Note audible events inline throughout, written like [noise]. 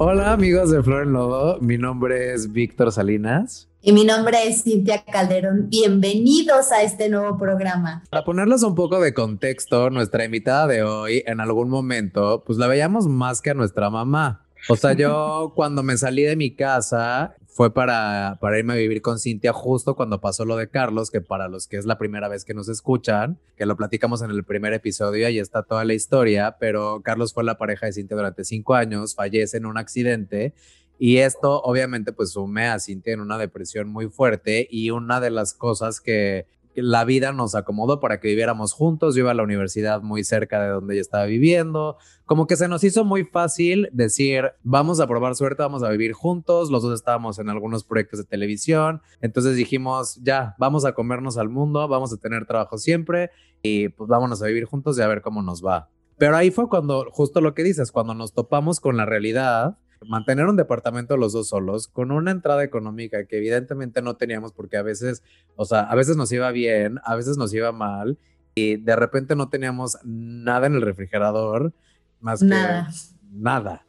Hola amigos de Flor en Lodo, mi nombre es Víctor Salinas. Y mi nombre es Cintia Calderón. Bienvenidos a este nuevo programa. Para ponerles un poco de contexto, nuestra invitada de hoy, en algún momento, pues la veíamos más que a nuestra mamá. O sea, yo [laughs] cuando me salí de mi casa fue para, para irme a vivir con Cintia justo cuando pasó lo de Carlos, que para los que es la primera vez que nos escuchan, que lo platicamos en el primer episodio, ahí está toda la historia, pero Carlos fue la pareja de Cintia durante cinco años, fallece en un accidente y esto obviamente pues sume a Cintia en una depresión muy fuerte y una de las cosas que la vida nos acomodó para que viviéramos juntos. Yo iba a la universidad muy cerca de donde ella estaba viviendo. Como que se nos hizo muy fácil decir, vamos a probar suerte, vamos a vivir juntos. Los dos estábamos en algunos proyectos de televisión. Entonces dijimos, ya, vamos a comernos al mundo, vamos a tener trabajo siempre y pues vámonos a vivir juntos y a ver cómo nos va. Pero ahí fue cuando, justo lo que dices, cuando nos topamos con la realidad mantener un departamento los dos solos con una entrada económica que evidentemente no teníamos porque a veces, o sea, a veces nos iba bien, a veces nos iba mal y de repente no teníamos nada en el refrigerador más que Nada. nada.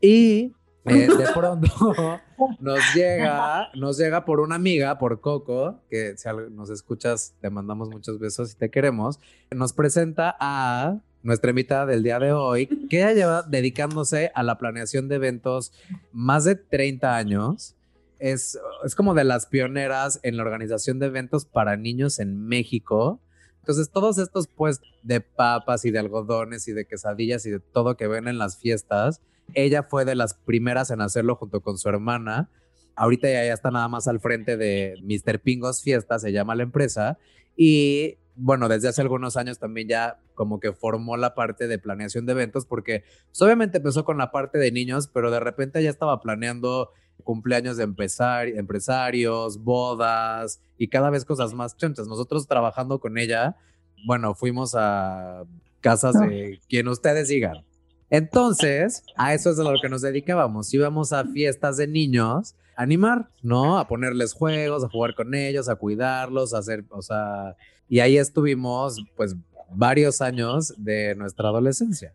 Y eh, de pronto [laughs] nos llega, nos llega por una amiga, por Coco, que si nos escuchas, te mandamos muchos besos y te queremos, nos presenta a nuestra invitada del día de hoy, que ella lleva dedicándose a la planeación de eventos más de 30 años. Es, es como de las pioneras en la organización de eventos para niños en México. Entonces, todos estos pues de papas y de algodones y de quesadillas y de todo que ven en las fiestas, ella fue de las primeras en hacerlo junto con su hermana. Ahorita ya, está nada más al frente de Mr. Pingos Fiestas, se llama la empresa. Y bueno, desde hace algunos años también ya como que formó la parte de planeación de eventos, porque pues, obviamente empezó con la parte de niños, pero de repente ya estaba planeando cumpleaños de empezar, empresarios, bodas y cada vez cosas más chonchas. Nosotros trabajando con ella, bueno, fuimos a casas de quien ustedes digan. Entonces, a eso es a lo que nos dedicábamos. Íbamos a fiestas de niños, a animar, ¿no? A ponerles juegos, a jugar con ellos, a cuidarlos, a hacer, o sea, y ahí estuvimos, pues, varios años de nuestra adolescencia.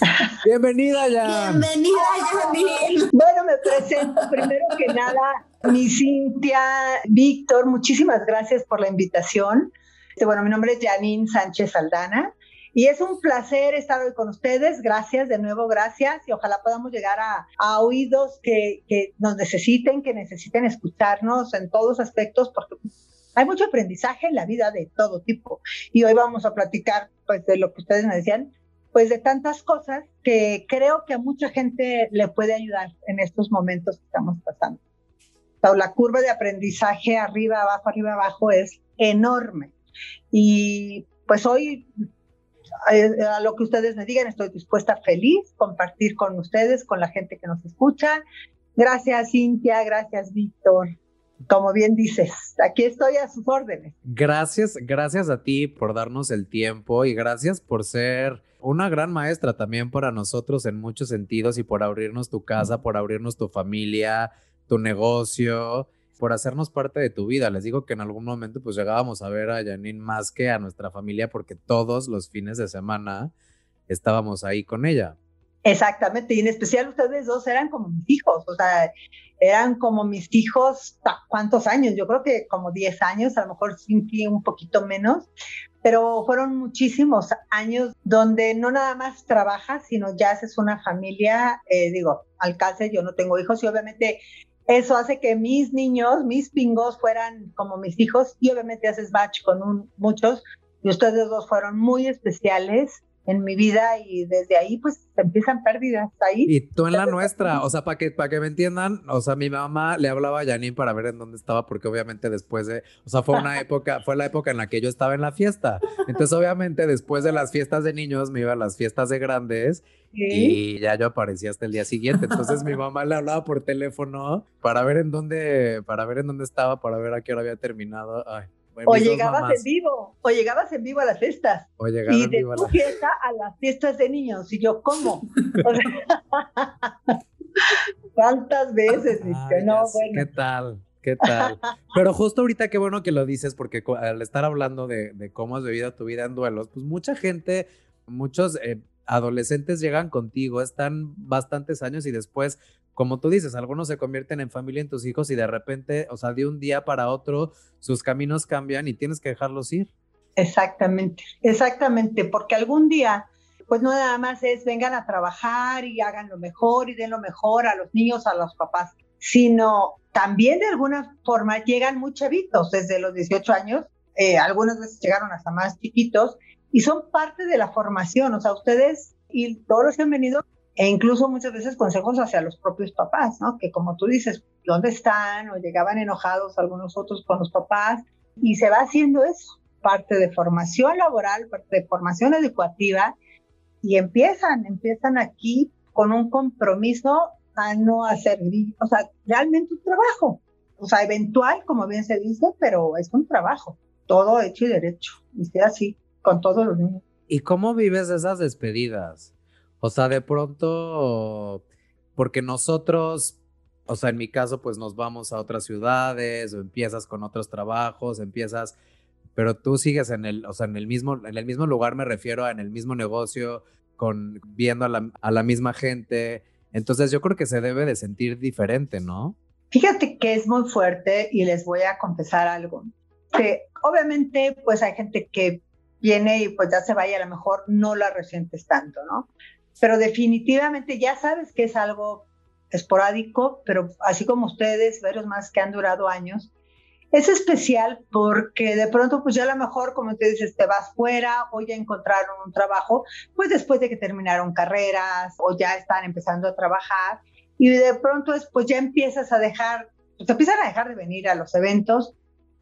[laughs] Bienvenida ya. Bienvenida, Janine. Bueno, me presento primero que nada, mi Cintia, Víctor, muchísimas gracias por la invitación. Este, Bueno, mi nombre es Janine Sánchez Aldana y es un placer estar hoy con ustedes. Gracias, de nuevo, gracias y ojalá podamos llegar a, a oídos que, que nos necesiten, que necesiten escucharnos en todos aspectos porque hay mucho aprendizaje en la vida de todo tipo y hoy vamos a platicar pues de lo que ustedes me decían, pues de tantas cosas que creo que a mucha gente le puede ayudar en estos momentos que estamos pasando. O la curva de aprendizaje arriba, abajo, arriba, abajo es enorme. Y pues hoy, a, a lo que ustedes me digan, estoy dispuesta feliz compartir con ustedes, con la gente que nos escucha. Gracias, Cintia, gracias, Víctor. Como bien dices, aquí estoy a sus órdenes. Gracias, gracias a ti por darnos el tiempo y gracias por ser una gran maestra también para nosotros en muchos sentidos y por abrirnos tu casa, por abrirnos tu familia, tu negocio, por hacernos parte de tu vida. Les digo que en algún momento pues llegábamos a ver a Janine más que a nuestra familia porque todos los fines de semana estábamos ahí con ella. Exactamente, y en especial ustedes dos eran como mis hijos, o sea, eran como mis hijos, ¿cuántos años? Yo creo que como 10 años, a lo mejor Cinti un poquito menos, pero fueron muchísimos años donde no nada más trabajas, sino ya haces una familia, eh, digo, alcance, yo no tengo hijos y obviamente eso hace que mis niños, mis pingos fueran como mis hijos y obviamente haces batch con muchos y ustedes dos fueron muy especiales en mi vida y desde ahí pues empiezan pérdidas ahí. Y tú en la nuestra, o sea, para que, para que me entiendan, o sea, mi mamá le hablaba a Janine para ver en dónde estaba, porque obviamente después de, o sea, fue una [laughs] época, fue la época en la que yo estaba en la fiesta. Entonces, obviamente, después de las fiestas de niños, me iba a las fiestas de grandes y ya yo aparecía hasta el día siguiente. Entonces, mi mamá le hablaba por teléfono para ver en dónde, para ver en dónde estaba, para ver a qué hora había terminado. Ay, O llegabas mamás. en vivo, o llegabas en vivo a las fiestas. O Y en de a tu la- fiesta a las fiestas de niños. Y yo, ¿cómo? [laughs] O sea, [laughs] ¿Cuántas veces? Ay, no, bueno. ¿Qué tal? ¿Qué tal? Pero justo ahorita qué bueno que lo dices, porque al estar hablando de, de cómo has vivido tu vida en duelos, pues mucha gente, muchos, eh, adolescentes llegan contigo, están bastantes años y después, como tú dices, algunos se convierten en familia en tus hijos y de repente, o sea, de un día para otro, sus caminos cambian y tienes que dejarlos ir. Exactamente, exactamente, porque algún día, pues no nada más es vengan a trabajar y hagan lo mejor y den lo mejor a los niños, a los papás, sino también de alguna forma llegan muy chavitos, desde los 18 años, eh, algunas veces llegaron hasta más chiquitos, y son parte de la formación, o sea, ustedes y todos los que han venido, e incluso muchas veces consejos hacia los propios papás, ¿no? Que como tú dices, ¿dónde están? O llegaban enojados algunos otros con los papás, y se va haciendo eso, parte de formación laboral, parte de formación educativa, y empiezan, empiezan aquí con un compromiso a no hacer, o sea, realmente un trabajo, o sea, eventual, como bien se dice, pero es un trabajo, todo hecho y derecho, y sea así con todos los niños. ¿Y cómo vives esas despedidas? O sea, de pronto, porque nosotros, o sea, en mi caso, pues nos vamos a otras ciudades o empiezas con otros trabajos, empiezas, pero tú sigues en el, o sea, en el mismo, en el mismo lugar me refiero a en el mismo negocio, con viendo a la, a la misma gente. Entonces yo creo que se debe de sentir diferente, ¿no? Fíjate que es muy fuerte y les voy a confesar algo. Que obviamente, pues hay gente que viene y pues ya se vaya, a lo mejor no la resientes tanto, ¿no? Pero definitivamente ya sabes que es algo esporádico, pero así como ustedes, varios más que han durado años, es especial porque de pronto, pues ya a lo mejor, como te dices, te vas fuera o ya encontraron un trabajo, pues después de que terminaron carreras o ya están empezando a trabajar y de pronto es, pues ya empiezas a dejar, pues empiezan a dejar de venir a los eventos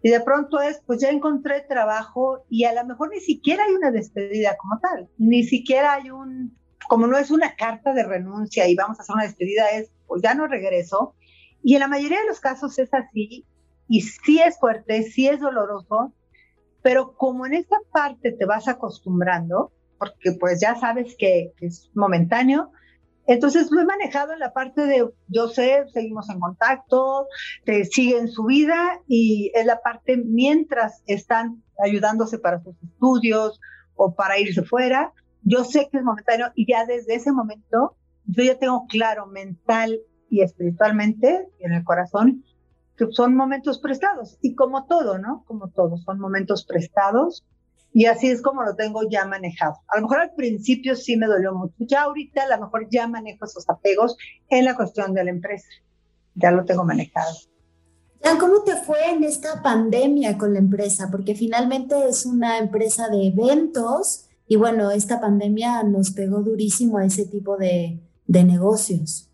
y de pronto es, pues ya encontré trabajo y a lo mejor ni siquiera hay una despedida como tal, ni siquiera hay un, como no es una carta de renuncia y vamos a hacer una despedida, es, pues ya no regreso. Y en la mayoría de los casos es así y sí es fuerte, sí es doloroso, pero como en esta parte te vas acostumbrando, porque pues ya sabes que, es momentáneo, entonces lo he manejado en la parte de, yo sé, seguimos en contacto, te siguen su vida y es la parte mientras están ayudándose para sus estudios o para irse fuera. Yo sé que es momentáneo y ya desde ese momento yo ya tengo claro mental y espiritualmente en el corazón son momentos prestados. Y como todo, ¿no? Como todo, son momentos prestados. Y así es como lo tengo ya manejado. A lo mejor al principio sí me dolió mucho. Ya ahorita a lo mejor ya manejo esos apegos en la cuestión de la empresa. Ya lo tengo manejado. ¿cómo te fue en esta pandemia con la empresa? Porque finalmente es una empresa de eventos y bueno, esta pandemia nos pegó durísimo a ese tipo de, de negocios.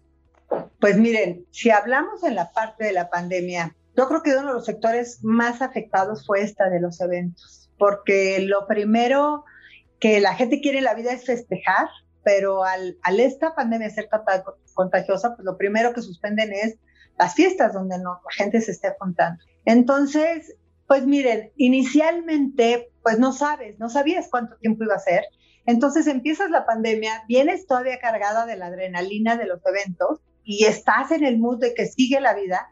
Pues miren, si hablamos en la parte de la pandemia, yo creo que uno de los sectores más afectados fue esta de los eventos, porque lo primero que la gente quiere en la vida es festejar, pero al, al esta pandemia ser contagiosa, pues lo primero que suspenden es las fiestas donde la gente se esté juntando. Entonces, pues miren, inicialmente, pues no sabes, no sabías cuánto tiempo iba a ser. Entonces empiezas la pandemia, vienes todavía cargada de la adrenalina de los eventos y estás en el mood de que sigue la vida,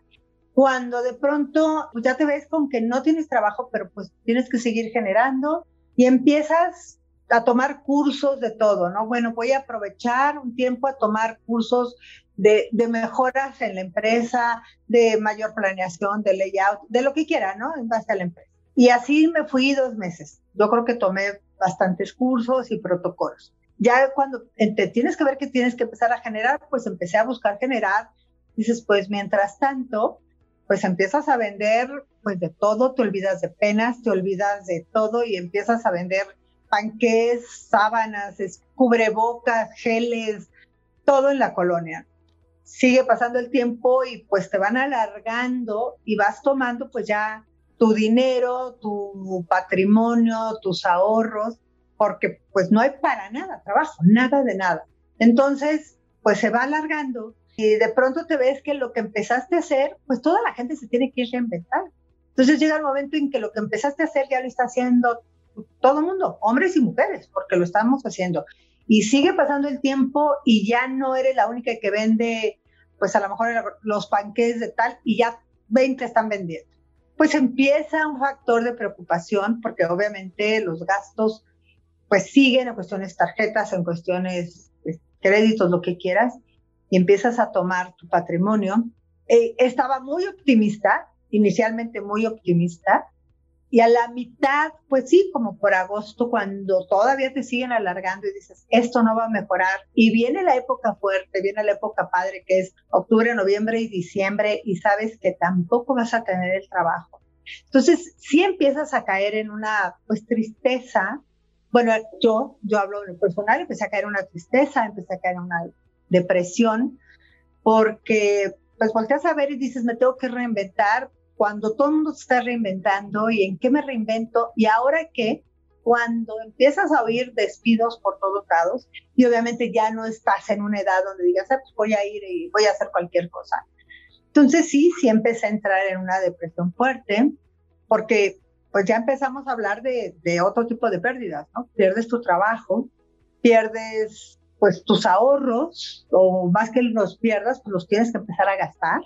cuando de pronto pues, ya te ves con que no tienes trabajo, pero pues tienes que seguir generando y empiezas a tomar cursos de todo, ¿no? Bueno, voy a aprovechar un tiempo a tomar cursos de, de, mejoras en la empresa, de mayor planeación, de layout, de lo que quiera, ¿no? En base a la empresa. Y así me fui dos meses. Yo creo que tomé bastantes cursos y protocolos ya cuando te tienes que ver que tienes que empezar a generar, pues empecé a buscar generar. Dices, pues mientras tanto, pues empiezas a vender pues de todo, te olvidas de penas, te olvidas de todo y empiezas a vender panques, sábanas, cubrebocas, geles, todo en la colonia. Sigue pasando el tiempo y pues te van alargando y vas tomando pues ya tu dinero, tu patrimonio, tus ahorros porque pues no hay para nada trabajo, nada de nada. Entonces, pues se va alargando y de pronto te ves que lo que empezaste a hacer, pues toda la gente se tiene que reinventar. Entonces llega el momento en que lo que empezaste a hacer ya lo está haciendo todo el mundo, hombres y mujeres, porque lo estamos haciendo. Y sigue pasando el tiempo y ya no eres la única que vende, pues a lo mejor los panques de tal y ya 20 están vendiendo. Pues empieza un factor de preocupación porque obviamente los gastos pues siguen en cuestiones tarjetas, en cuestiones pues, créditos, lo que quieras, empiezas a tomar tu patrimonio. Eh, estaba muy optimista, inicialmente muy optimista, y a la mitad, pues sí, como por agosto, cuando todavía te siguen alargando y dices, esto no va a mejorar, y viene la época fuerte, viene la época padre, que es octubre, noviembre y diciembre, y sabes que tampoco vas a tener el trabajo. Entonces, sí empiezas a caer en una, pues, tristeza. Bueno, yo, yo hablo lo personal, empecé a caer en una tristeza, empecé a caer en una depresión, porque, pues, volteas a ver y dices, me tengo que reinventar, cuando todo mundo se está reinventando y en qué me reinvento y ahora qué, cuando empiezas a oír despidos por todos lados y obviamente ya no estás en una edad donde digas, ah, pues voy a ir y voy a hacer cualquier cosa. Entonces sí, sí empecé a entrar en una depresión fuerte porque pues ya empezamos a hablar de, de otro tipo de pérdidas, ¿no? Pierdes tu trabajo, pierdes pues tus ahorros o más que los pierdas, pues los tienes que empezar a gastar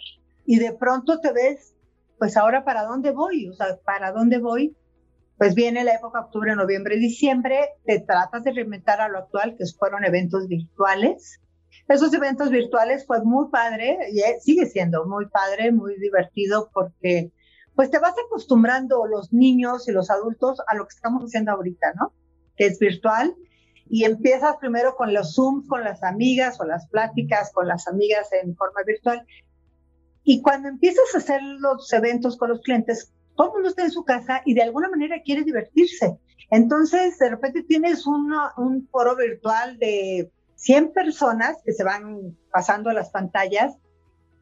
y de pronto te ves pues ahora para dónde voy, o sea, para dónde voy, pues viene la época octubre, noviembre, diciembre, te tratas de reinventar a lo actual, que fueron eventos virtuales. Esos eventos virtuales fue muy padre y sigue siendo muy padre, muy divertido porque pues te vas acostumbrando los niños y los adultos a lo que estamos haciendo ahorita, ¿no? Que es virtual y empiezas primero con los Zooms con las amigas o las pláticas con las amigas en forma virtual y cuando empiezas a hacer los eventos con los clientes, todo el mundo está en su casa y de alguna manera quiere divertirse. Entonces, de repente tienes un foro virtual de 100 personas que se van pasando las pantallas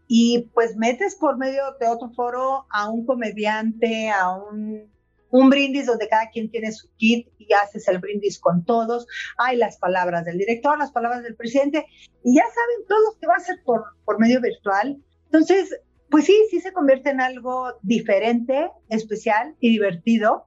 y pues metes por medio de otro foro a un comediante, a un, un brindis donde cada quien tiene su kit y haces el brindis con todos. Hay las palabras del director, las palabras del presidente y ya saben todos que va a ser por, por medio virtual entonces, pues sí, sí se convierte en algo diferente, especial y divertido.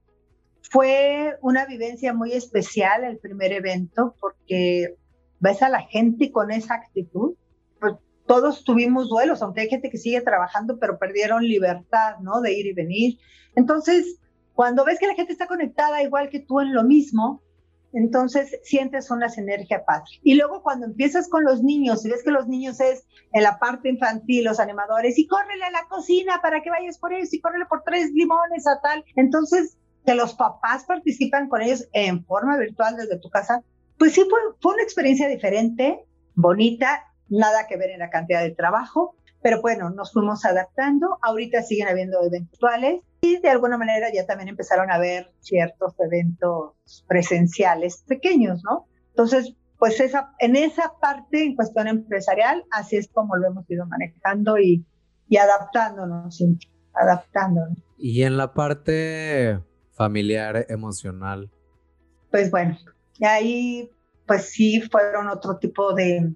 Fue una vivencia muy especial el primer evento porque ves a la gente con esa actitud. Pues todos tuvimos duelos, aunque hay gente que sigue trabajando, pero perdieron libertad, ¿no? De ir y venir. Entonces, cuando ves que la gente está conectada igual que tú en lo mismo, entonces sientes una sinergia padre. Y luego cuando empiezas con los niños, y ves que los niños es en la parte infantil, los animadores, y córrele a la cocina para que vayas por eso, y córrele por tres limones a tal. Entonces, que los papás participan con ellos en forma virtual desde tu casa, pues sí fue, fue una experiencia diferente, bonita, nada que ver en la cantidad de trabajo, pero bueno, nos fuimos adaptando. Ahorita siguen habiendo eventuales y de alguna manera ya también empezaron a haber ciertos eventos presenciales pequeños, ¿no? Entonces, pues esa, en esa parte, en cuestión empresarial, así es como lo hemos ido manejando y, y adaptándonos, adaptándonos. Y en la parte familiar, emocional. Pues bueno, ahí pues sí fueron otro tipo de,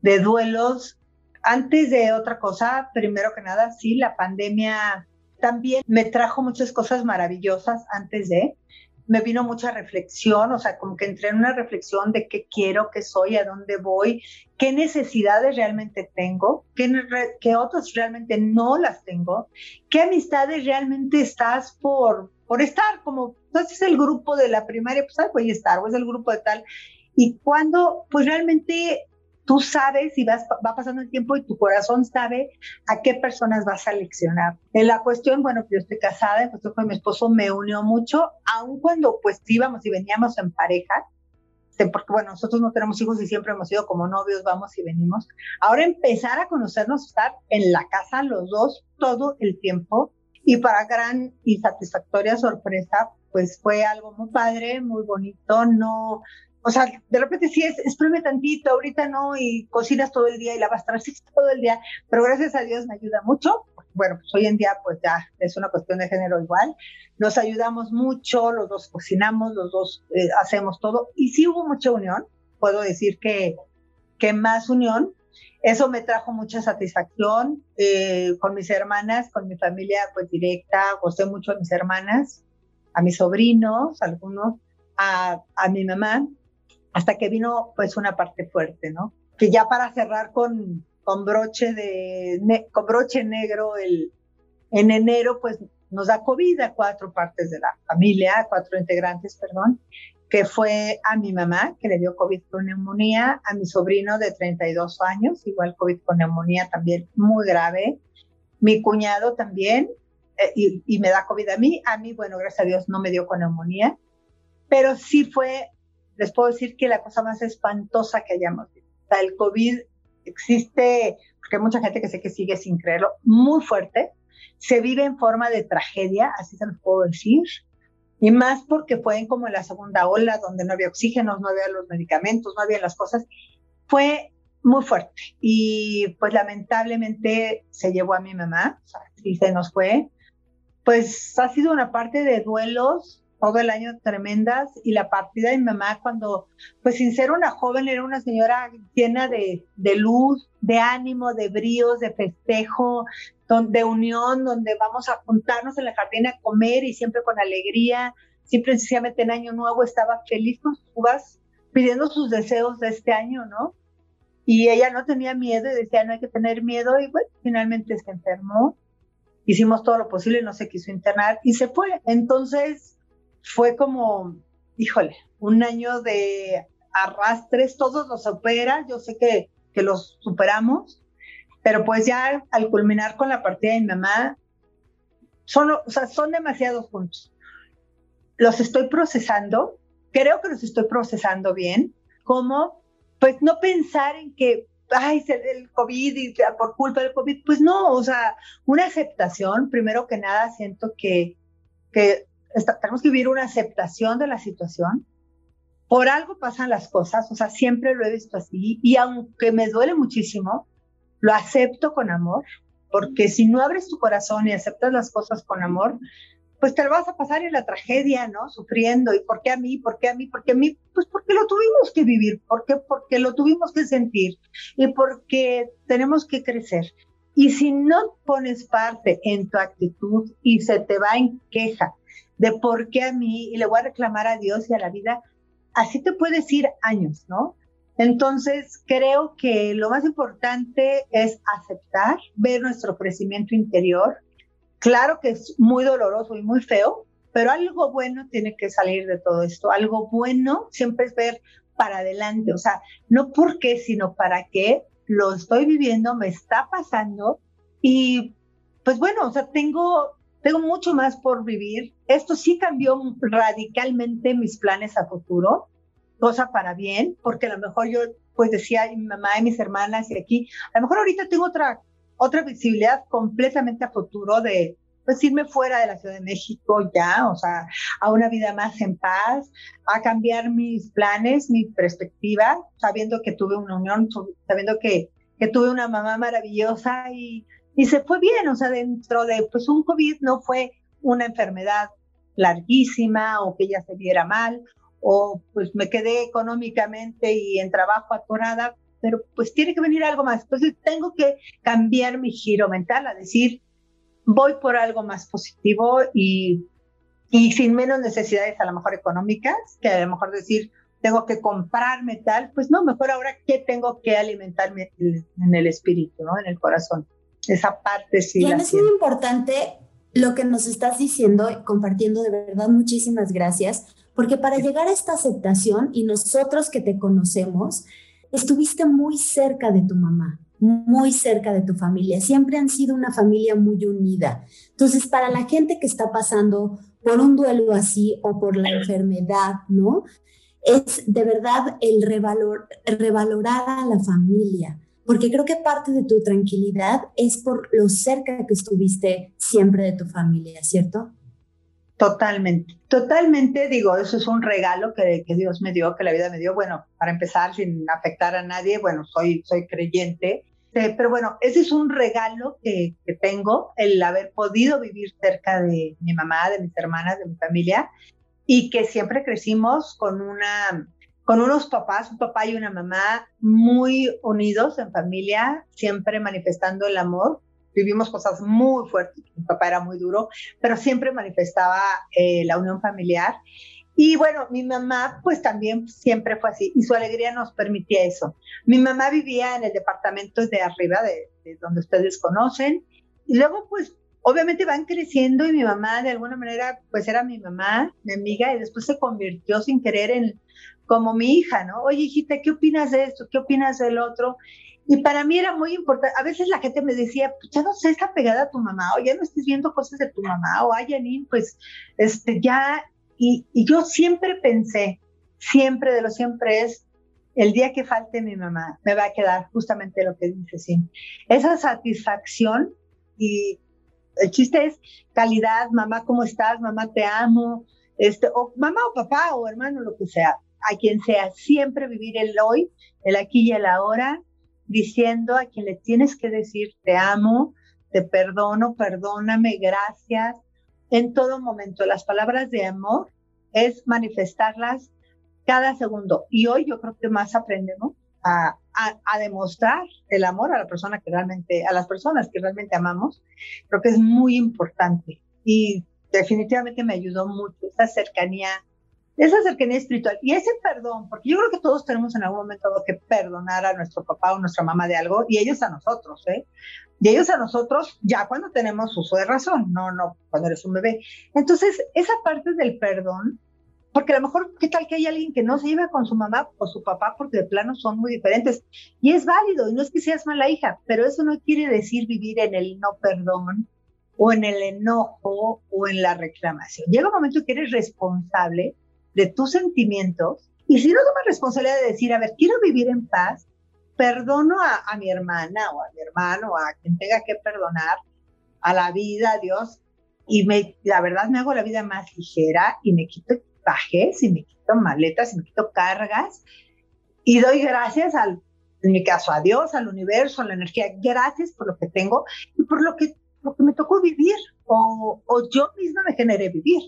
de duelos antes de otra cosa, primero que nada, sí, la pandemia también me trajo muchas cosas maravillosas antes de, me vino mucha reflexión, o sea, como que entré en una reflexión de qué quiero, qué soy, a dónde voy, qué necesidades realmente tengo, qué, qué otras realmente no las tengo, qué amistades realmente estás por, por estar, como, entonces es el grupo de la primaria, pues ahí voy a estar, o es el grupo de tal, y cuando, pues realmente tú sabes y vas, va pasando el tiempo y tu corazón sabe a qué personas vas a seleccionar. En la cuestión, bueno, yo estoy casada, en cuestión con mi esposo me unió mucho, aun cuando pues íbamos y veníamos en pareja, este, porque bueno, nosotros no tenemos hijos y siempre hemos sido como novios, vamos y venimos. Ahora empezar a conocernos, estar en la casa los dos todo el tiempo y para gran y satisfactoria sorpresa, pues fue algo muy padre, muy bonito, no, o sea, de repente sí es, exprime tantito, ahorita no, y cocinas todo el día y lavas trastes [laughs] todo el día, pero gracias a Dios me ayuda mucho. Bueno, pues hoy en día pues ya es una cuestión de género igual. Nos ayudamos mucho, los dos cocinamos, los dos eh, hacemos todo. Y sí hubo mucha unión, puedo decir que, que más unión. Eso me trajo mucha satisfacción eh, con mis hermanas, con mi familia pues directa, gocé mucho a mis hermanas, a mis sobrinos, algunos, a, a mi mamá, hasta que vino pues una parte fuerte, ¿no? Que ya para cerrar con, con broche de con broche negro el en enero pues nos da COVID a cuatro partes de la familia, cuatro integrantes, perdón, que fue a mi mamá, que le dio COVID con neumonía, a mi sobrino de 32 años, igual COVID con neumonía también muy grave, mi cuñado también, eh, y, y, me da COVID a mí, a mí, bueno, gracias a Dios no me dio con neumonía, pero sí fue, les puedo decir que la cosa más espantosa que hayamos visto. El COVID existe, porque hay mucha gente que sé que sigue sin creerlo, muy fuerte, se vive en forma de tragedia, así se los puedo decir, y más porque fue como en la segunda ola, donde no había oxígeno, no había los medicamentos, no había las cosas, fue muy fuerte. Y pues lamentablemente se llevó a mi mamá, o sea, y se nos fue. Pues ha sido una parte de duelos todo el año tremendas y la partida de mi mamá cuando, pues sin ser una joven, era una señora llena de, de luz, de ánimo, de bríos, de festejo, de unión, donde vamos a juntarnos en la jardín a comer y siempre con alegría. Siempre sencillamente en Año Nuevo estaba feliz con sus uvas, pidiendo sus deseos de este año, ¿no? Y ella no tenía miedo y decía, no hay que tener miedo. Y bueno, finalmente se enfermó. Hicimos todo lo posible, no se quiso internar y se fue. Entonces fue como, híjole, un año de arrastres, todos los opera, yo sé que, que los superamos, pero pues ya al culminar con la partida de mi mamá, son, o sea, son demasiados puntos. Los estoy procesando, creo que los estoy procesando bien, como pues no pensar en que, ay, el COVID y por culpa del COVID, pues no, o sea, una aceptación, primero que nada, siento que, que tenemos que vivir una aceptación de la situación. Por algo pasan las cosas, o sea, siempre lo he visto así, y aunque me duele muchísimo, lo acepto con amor, porque si no abres tu corazón y aceptas las cosas con amor, pues te lo vas a pasar en la tragedia, ¿no? Sufriendo. ¿Y por qué a mí? ¿Por qué a mí? ¿Por qué a mí? Pues porque lo tuvimos que vivir, ¿por qué? Porque lo tuvimos que sentir y porque tenemos que crecer. Y si no pones parte en tu actitud y se te va en queja de por qué a mí y le voy a reclamar a Dios y a la vida, así te puedes ir años, ¿no? Entonces, creo que lo más importante es aceptar, ver nuestro crecimiento interior. Claro que es muy doloroso y muy feo, pero algo bueno tiene que salir de todo esto. Algo bueno siempre es ver para adelante, o sea, no por qué, sino para qué lo estoy viviendo, me está pasando y pues bueno, o sea, tengo tengo mucho más por vivir. Esto sí cambió radicalmente mis planes a futuro cosa para bien, porque a lo mejor yo pues decía mi mamá y mis hermanas y aquí, a lo mejor ahorita tengo otra, otra visibilidad completamente a futuro de pues irme fuera de la Ciudad de México ya, o sea, a una vida más en paz, a cambiar mis planes, mi perspectiva, sabiendo que tuve una unión, sabiendo que, que tuve una mamá maravillosa y, y se fue bien, o sea, dentro de, pues un COVID no fue una enfermedad larguísima o que ella se viera mal o pues me quedé económicamente y en trabajo atorada, pero pues tiene que venir algo más. Entonces tengo que cambiar mi giro mental, a decir, voy por algo más positivo y, y sin menos necesidades a lo mejor económicas, que a lo mejor decir, tengo que comprarme tal, pues no, mejor ahora qué tengo que alimentarme en el espíritu, ¿no? En el corazón. Esa parte sí. Y es muy importante lo que nos estás diciendo, compartiendo de verdad, muchísimas gracias, porque para llegar a esta aceptación y nosotros que te conocemos, estuviste muy cerca de tu mamá, muy cerca de tu familia. Siempre han sido una familia muy unida. Entonces, para la gente que está pasando por un duelo así o por la enfermedad, ¿no? Es de verdad el revalor, revalorar a la familia, porque creo que parte de tu tranquilidad es por lo cerca que estuviste siempre de tu familia, ¿cierto? Totalmente, totalmente digo, eso es un regalo que, que, Dios me dio, que la vida me dio. Bueno, para empezar, sin afectar a nadie, bueno, soy, soy creyente, eh, pero bueno, ese es un regalo que, que, tengo, el haber podido vivir cerca de mi mamá, de mis hermanas, de mi familia, y que siempre crecimos con una, con unos papás, un papá y una mamá muy unidos en familia, siempre manifestando el amor vivimos cosas muy fuertes, mi papá era muy duro, pero siempre manifestaba eh, la unión familiar. Y bueno, mi mamá pues también siempre fue así y su alegría nos permitía eso. Mi mamá vivía en el departamento de arriba, de, donde ustedes conocen, y luego pues obviamente van creciendo y mi mamá de alguna manera pues era mi mamá, mi amiga y después se convirtió sin querer en como mi hija, ¿no? Oye, hijita, ¿qué opinas de esto? ¿Qué opinas del otro? Y para mí era muy importante. A veces la gente me decía, pues ya no sé, está pegada a tu mamá, o ya no estés viendo cosas de tu mamá, o ay, Janine, pues este, ya. Y, y yo siempre pensé, siempre de lo siempre es, el día que falte mi mamá, me va a quedar justamente lo que dice, sí. Esa satisfacción y el chiste es calidad, mamá, ¿cómo estás? Mamá, te amo. Este, o mamá o papá o hermano, lo que sea, a quien sea, siempre vivir el hoy, el aquí y el ahora, diciendo a quien le tienes que decir te amo, te perdono, perdóname, gracias. En todo momento, las palabras de amor es manifestarlas cada segundo. Y hoy yo creo que más aprendemos a, a, demostrar el amor a la persona que realmente, a las personas que realmente amamos. Creo que es muy importante. Y definitivamente me ayudó mucho esa cercanía esa cercanía espiritual y ese perdón, porque yo creo que todos tenemos en algún momento que perdonar a nuestro papá o nuestra mamá de algo y ellos a nosotros, ¿eh? Y ellos a nosotros ya cuando tenemos uso de razón, no, no, cuando eres un bebé. Entonces, esa parte del perdón, porque a lo mejor, ¿qué tal que hay alguien que no se lleva con su mamá o su papá porque de plano son muy diferentes? Y es válido, y no es que seas mala hija, pero eso no quiere decir vivir en el no perdón o en el enojo o en la reclamación. Llega un momento que eres responsable de tus sentimientos y si no tomas responsabilidad de decir, a ver, quiero vivir en paz, perdono a, mi hermana o a mi hermano, a quien tenga que perdonar, a la vida, a Dios, y me, la verdad me hago la vida más ligera y me quito equipajes y me quito maletas y me quito cargas y doy gracias al, en mi caso, a Dios, al universo, a la energía, gracias por lo que tengo y por lo que, lo que me tocó vivir o, o yo misma me generé vivir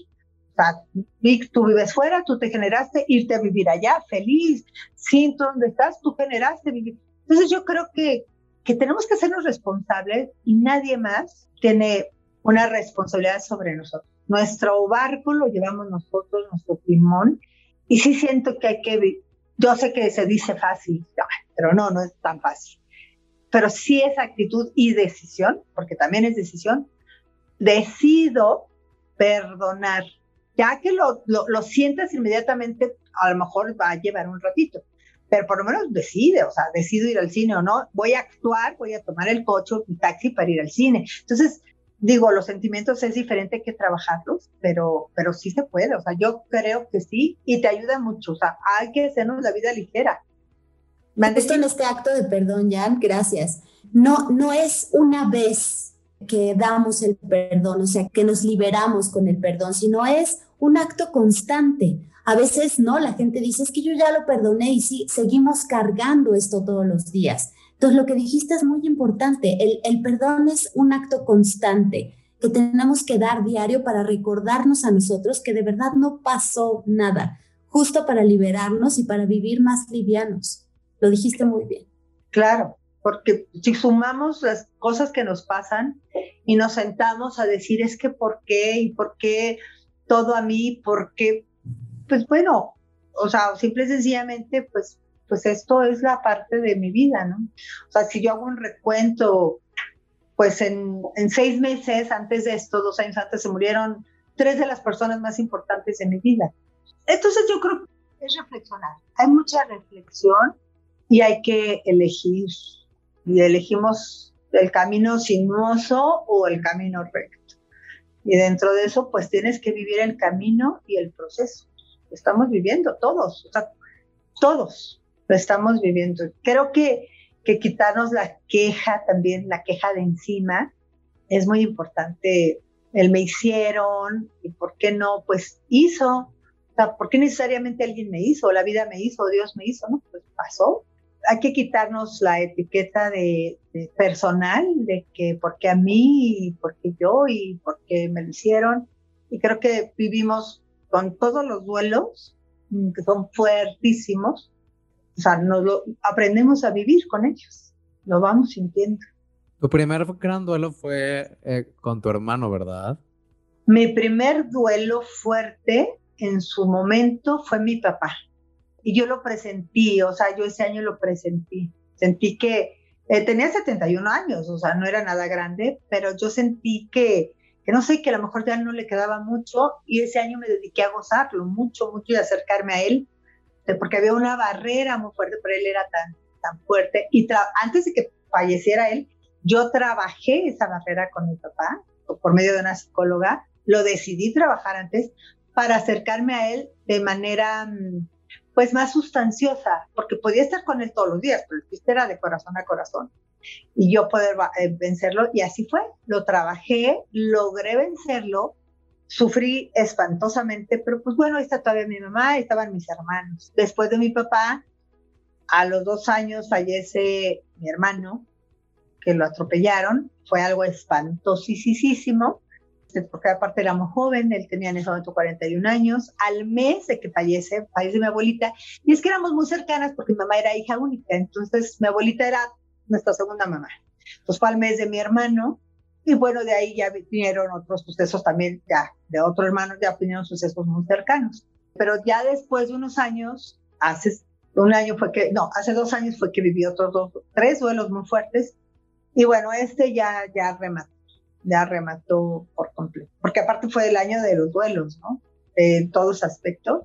sea, tú vives fuera, tú te generaste irte a vivir allá, feliz, sin donde estás, tú generaste vivir. Entonces yo creo que, que tenemos que hacernos responsables y nadie más tiene una responsabilidad sobre nosotros. Nuestro barco lo llevamos nosotros, nuestro timón, y sí siento que hay que, yo sé que se dice fácil, pero no, no es tan fácil. Pero sí es actitud y decisión, porque también es decisión. Decido perdonar ya que lo, lo, sientas inmediatamente, a lo mejor va a llevar un ratito, pero por lo menos decide, o sea, decido ir al cine o no, voy a actuar, voy a tomar el coche, el taxi para ir al cine. Entonces, digo, los sentimientos es diferente que trabajarlos, pero, pero sí se puede, o sea, yo creo que sí y te ayuda mucho, o sea, hay que hacernos la vida ligera. Esto en este acto de perdón, Jan, gracias. No, no es una vez que damos el perdón, o sea, que nos liberamos con el perdón, sino es un acto constante. A veces no, la gente dice, es que yo ya lo perdoné y sí, seguimos cargando esto todos los días. Entonces, lo que dijiste es muy importante. El, el perdón es un acto constante que tenemos que dar diario para recordarnos a nosotros que de verdad no pasó nada, justo para liberarnos y para vivir más livianos. Lo dijiste muy bien. Claro, porque si sumamos las cosas que nos pasan y nos sentamos a decir es que por qué y por qué todo a mí porque, pues bueno, o sea, simple y sencillamente, pues, pues esto es la parte de mi vida, ¿no? O sea, si yo hago un recuento, pues en, en seis meses antes de esto, dos años antes, se murieron tres de las personas más importantes de mi vida. Entonces yo creo que es reflexionar. Hay mucha reflexión y hay que elegir. Y elegimos el camino sinuoso o el camino recto. Y dentro de eso, pues tienes que vivir el camino y el proceso. Estamos viviendo todos, o sea, todos lo estamos viviendo. Creo que, que quitarnos la queja también, la queja de encima, es muy importante. El me hicieron, y por qué no, pues hizo. O sea, ¿por qué necesariamente alguien me hizo? La vida me hizo, Dios me hizo, ¿no? Pues pasó, hay que quitarnos la etiqueta de, personal, de que porque a mí, y porque yo, y porque me lo hicieron. Y creo que vivimos con todos los duelos, mm, que son fuertísimos. O sea, nos lo, aprendemos a vivir con ellos, lo vamos sintiendo. Tu primer gran duelo fue eh, con tu hermano, ¿verdad? Mi primer duelo fuerte en su momento fue mi papá y yo lo presentí, o sea, yo ese año lo presentí. Sentí que, Eh, tenía 71 años, o sea, no era nada grande, pero yo sentí que, que no sé, que a lo mejor ya no le quedaba mucho y ese año me dediqué a gozarlo mucho, mucho y acercarme a él, porque había una barrera muy fuerte, pero él era tan, tan fuerte. Y antes de que falleciera él, yo trabajé esa barrera con mi papá por medio de una psicóloga, lo decidí trabajar antes para acercarme a él de manera mm, pues más sustanciosa, porque podía estar con él todos los días, pero el chiste era de corazón a corazón. Y yo poder eh, vencerlo, y así fue. Lo trabajé, logré vencerlo, sufrí espantosamente, pero pues bueno, ahí está todavía mi mamá, ahí estaban mis hermanos. Después de mi papá, a los dos años fallece mi hermano, que lo atropellaron, fue algo espantosísimo porque aparte éramos joven, él tenía en ese momento 41 años, al mes de que fallece, fallece mi abuelita, y es que éramos muy cercanas porque mi mamá era hija única, entonces mi abuelita era nuestra segunda mamá. Entonces fue al mes de mi hermano, y bueno, de ahí ya vinieron otros sucesos también, ya, de otro hermano ya vinieron sucesos muy cercanos. Pero ya después de unos años, hace un año fue que, no, hace dos años fue que viví otros dos, tres duelos muy fuertes, y bueno, este ya, ya remató ya remató por completo. Porque aparte fue el año de los duelos, ¿no? En todos aspectos.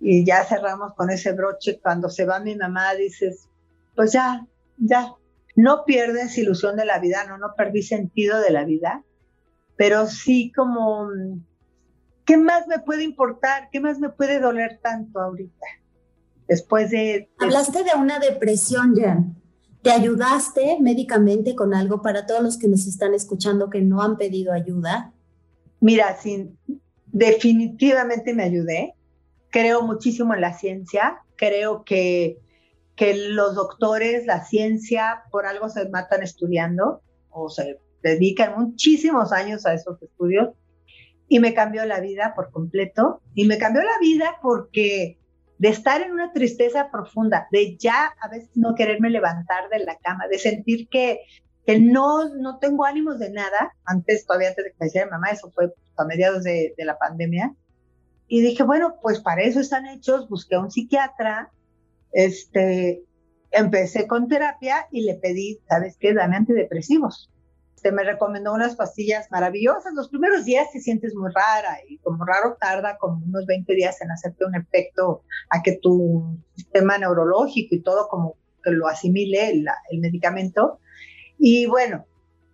Y ya cerramos con ese broche. Cuando se va mi mamá, dices, pues ya, ya. No pierdes ilusión de la vida, no, no perdí sentido de la vida, pero sí como, ¿qué más me puede importar? ¿Qué más me puede doler tanto ahorita? Después de... Hablaste de una depresión, Jan. ¿Te ayudaste médicamente con algo para todos los que nos están escuchando que no han pedido ayuda? Mira, sí, definitivamente me ayudé. Creo muchísimo en la ciencia. Creo que, que los doctores, la ciencia, por algo se matan estudiando o se dedican muchísimos años a esos estudios. Y me cambió la vida por completo. Y me cambió la vida porque de estar en una tristeza profunda, de ya a veces no quererme levantar de la cama, de sentir que, que no, no tengo ánimos de nada. Antes, todavía antes de que me hiciera mamá, eso fue a mediados de, de, la pandemia. Y dije, bueno, pues para eso están hechos. Busqué a un psiquiatra, este, empecé con terapia y le pedí, ¿sabes qué? Dame antidepresivos se me recomendó unas pastillas maravillosas. Los primeros días te sientes muy rara y como raro tarda como unos 20 días en hacerte un efecto a que tu sistema neurológico y todo como que lo asimile el, medicamento. Y bueno,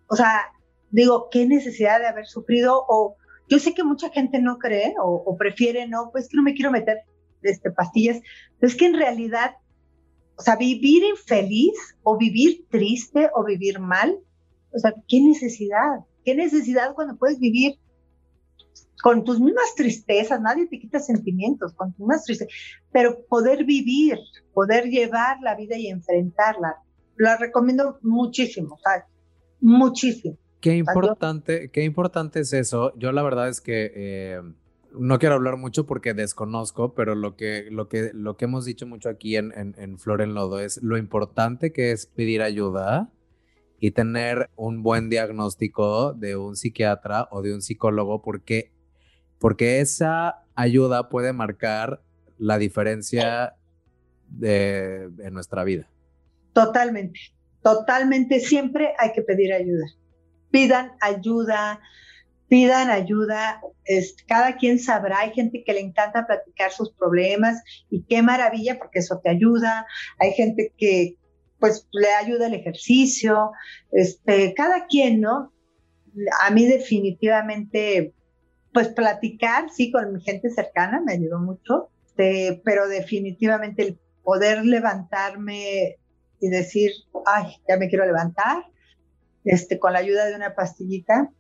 o sea, digo, ¿qué necesidad de haber sufrido? O yo sé que mucha gente no cree o, prefiere no, pues que no me quiero meter este, pastillas, pero es que en realidad, o sea, vivir infeliz o vivir triste o vivir mal o sea, ¿qué necesidad? ¿Qué necesidad cuando puedes vivir con tus mismas tristezas? Nadie te quita sentimientos, con tus mismas tristezas, pero poder vivir, poder llevar la vida y enfrentarla, la recomiendo muchísimo, ¿sabes? Muchísimo. Qué importante, qué importante es eso. Yo la verdad es que eh, no quiero hablar mucho porque desconozco, pero lo que, lo que, lo que hemos dicho mucho aquí en, en, en Flor en Lodo es lo importante que es pedir ayuda y tener un buen diagnóstico de un psiquiatra o de un psicólogo porque, porque esa ayuda puede marcar la diferencia de, en nuestra vida. Totalmente, totalmente. Siempre hay que pedir ayuda. Pidan ayuda, pidan ayuda. Es, cada quien sabrá. Hay gente que le encanta platicar sus problemas y qué maravilla porque eso te ayuda. Hay gente que, pues le ayuda el ejercicio, este, cada quien, ¿no? A mí definitivamente, pues platicar, sí, con mi gente cercana me ayudó mucho, este, pero definitivamente el poder levantarme y decir, ay, ya me quiero levantar, este, con la ayuda de una pastillita,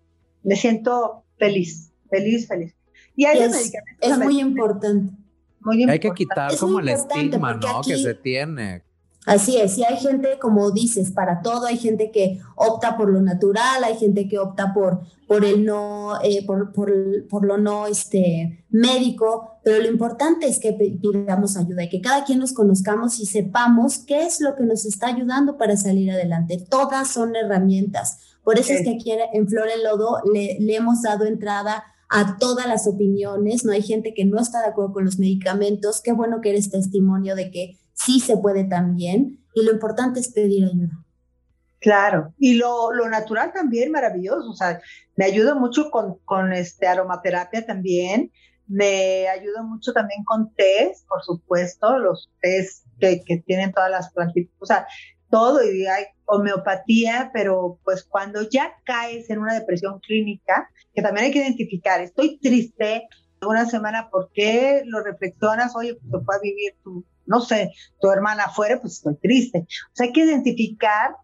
me siento feliz, feliz, feliz. Y hay es, es muy importante. Muy importante. Hay que quitar como el estigma, ¿no? que se tiene. Así es, y hay gente, como dices, para todo, hay gente que opta por lo natural, hay gente que opta por, por el no, eh, por, por, por, lo no este, médico, pero lo importante es que pidamos ayuda y que cada quien nos conozcamos y sepamos qué es lo que nos está ayudando para salir adelante. Todas son herramientas. Por eso es que aquí en Flor en Lodo le, le hemos dado entrada a todas las opiniones, no hay gente que no está de acuerdo con los medicamentos, qué bueno que eres testimonio de que sí se puede también y lo importante es pedir ayuda. Claro, y lo, lo, natural también, maravilloso, o sea, me ayuda mucho con, con este aromaterapia también, me ayuda mucho también con test, por supuesto, los test que, tienen todas las plantitas, o sea, todo, y hay homeopatía, pero pues cuando ya caes en una depresión clínica, que también hay que identificar, estoy triste una semana, ¿por qué lo reflexionas? Oye, pues se fue vivir tu, no sé, tu hermana afuera, pues estoy triste. O sea, hay que identificar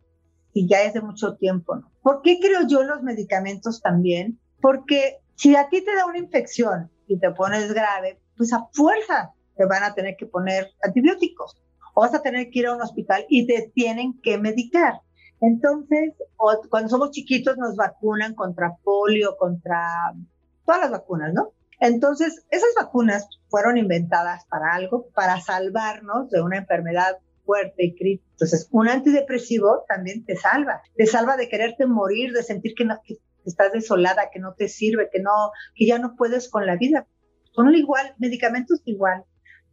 y ya es de mucho tiempo, ¿no? ¿Por qué creo yo los medicamentos también? Porque si a ti te da una infección y te pones grave, pues a fuerza te van a tener que poner antibióticos o vas a tener que ir a un hospital y te tienen que medicar. Entonces, cuando somos chiquitos nos vacunan contra polio, contra todas las vacunas, ¿no? Entonces, esas vacunas fueron inventadas para algo, para salvarnos de una enfermedad fuerte y crítica. Entonces, un antidepresivo también te salva, te salva de quererte morir, de sentir que, no, estás desolada, que no te sirve, que no, que ya no puedes con la vida. Son igual, medicamentos igual.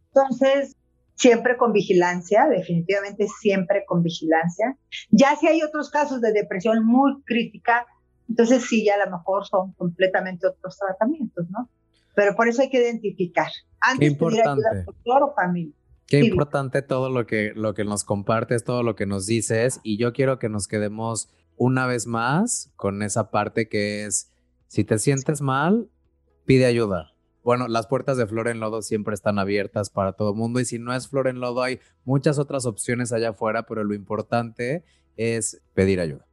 Entonces, siempre con vigilancia, definitivamente siempre con vigilancia. Ya si hay otros casos de depresión muy crítica, entonces sí, ya a lo mejor son completamente otros tratamientos, ¿no? Pero por eso hay que identificar. Antes de ayuda al doctor o familia. Qué importante todo lo que, lo que nos compartes, todo lo que nos dices. Y yo quiero que nos quedemos una vez más con esa parte que es, si te sientes mal, pide ayuda. Bueno, las puertas de Flor en Lodo siempre están abiertas para todo el mundo y si no es Flor en Lodo hay muchas otras opciones allá afuera, pero lo importante es pedir ayuda.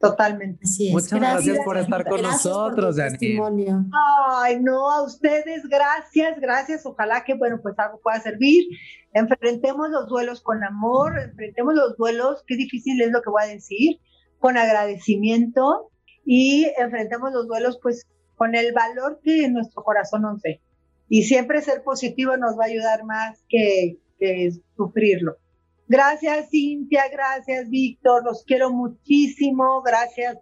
Totalmente. Muchas gracias, por estar con nosotros, Janine. Ay, no, a ustedes, gracias, gracias. Ojalá que, bueno, pues algo pueda servir. Enfrentemos los duelos con amor, enfrentemos los duelos, qué difícil es lo que voy a decir, con agradecimiento y enfrentemos los duelos, pues, con el valor que nuestro corazón nos dé. Y siempre ser positivo nos va a ayudar más que, que sufrirlo. Gracias Cintia, gracias Víctor, los quiero muchísimo, gracias.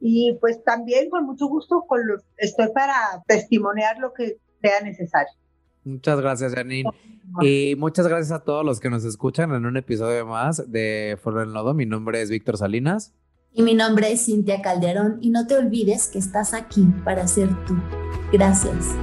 Y pues también con mucho gusto con los, estoy para testimoniar lo que sea necesario. Muchas gracias, Janine. Y muchas gracias a todos los que nos escuchan en un episodio más de Foro en Lodo. Mi nombre es Víctor Salinas. Y mi nombre es Cintia Calderón. Y no te olvides que estás aquí para ser tú. Gracias.